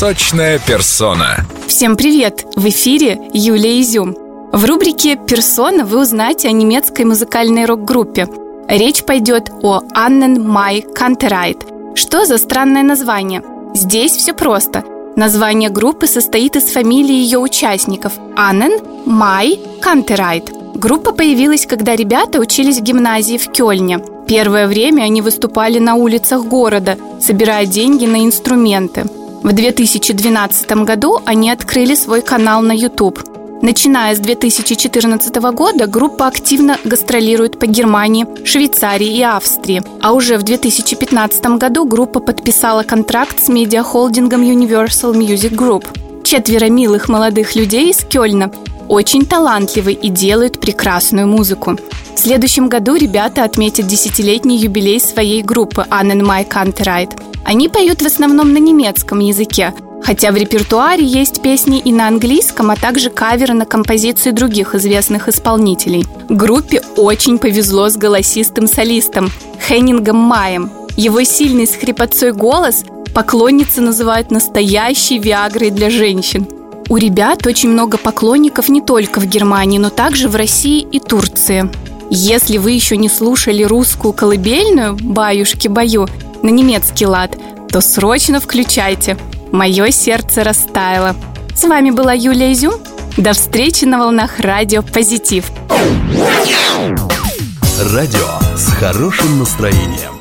Песочная персона. Всем привет! В эфире Юлия Изюм. В рубрике «Персона» вы узнаете о немецкой музыкальной рок-группе. Речь пойдет о AnnenMayKantereit. Что за странное название? Здесь все просто. Название группы состоит из фамилии ее участников – Аннен Май Кантерайт. Группа появилась, когда ребята учились в гимназии в Кёльне. Первое время они выступали на улицах города, собирая деньги на инструменты. В 2012 году они открыли свой канал на YouTube. Начиная с 2014 года группа активно гастролирует по Германии, Швейцарии и Австрии. А уже в 2015 году группа подписала контракт с медиахолдингом Universal Music Group. Четверо милых молодых людей из Кёльна очень талантливы и делают прекрасную музыку. В следующем году ребята отметят десятилетний юбилей своей группы Annen My Country Они поют в основном на немецком языке, хотя в репертуаре есть песни и на английском, а также каверы на композиции других известных исполнителей. Группе очень повезло с голосистым солистом Хеннингом Маем. Его сильный с хрипотцой голос поклонницы называют настоящей виагрой для женщин – у ребят очень много поклонников не только в Германии, но также в России и Турции. Если вы еще не слушали русскую колыбельную «Баюшки-баю» на немецкий лад, то срочно включайте. Мое сердце растаяло. С вами была Юлия Изюм. До встречи на волнах радио «Позитив». Радио с хорошим настроением.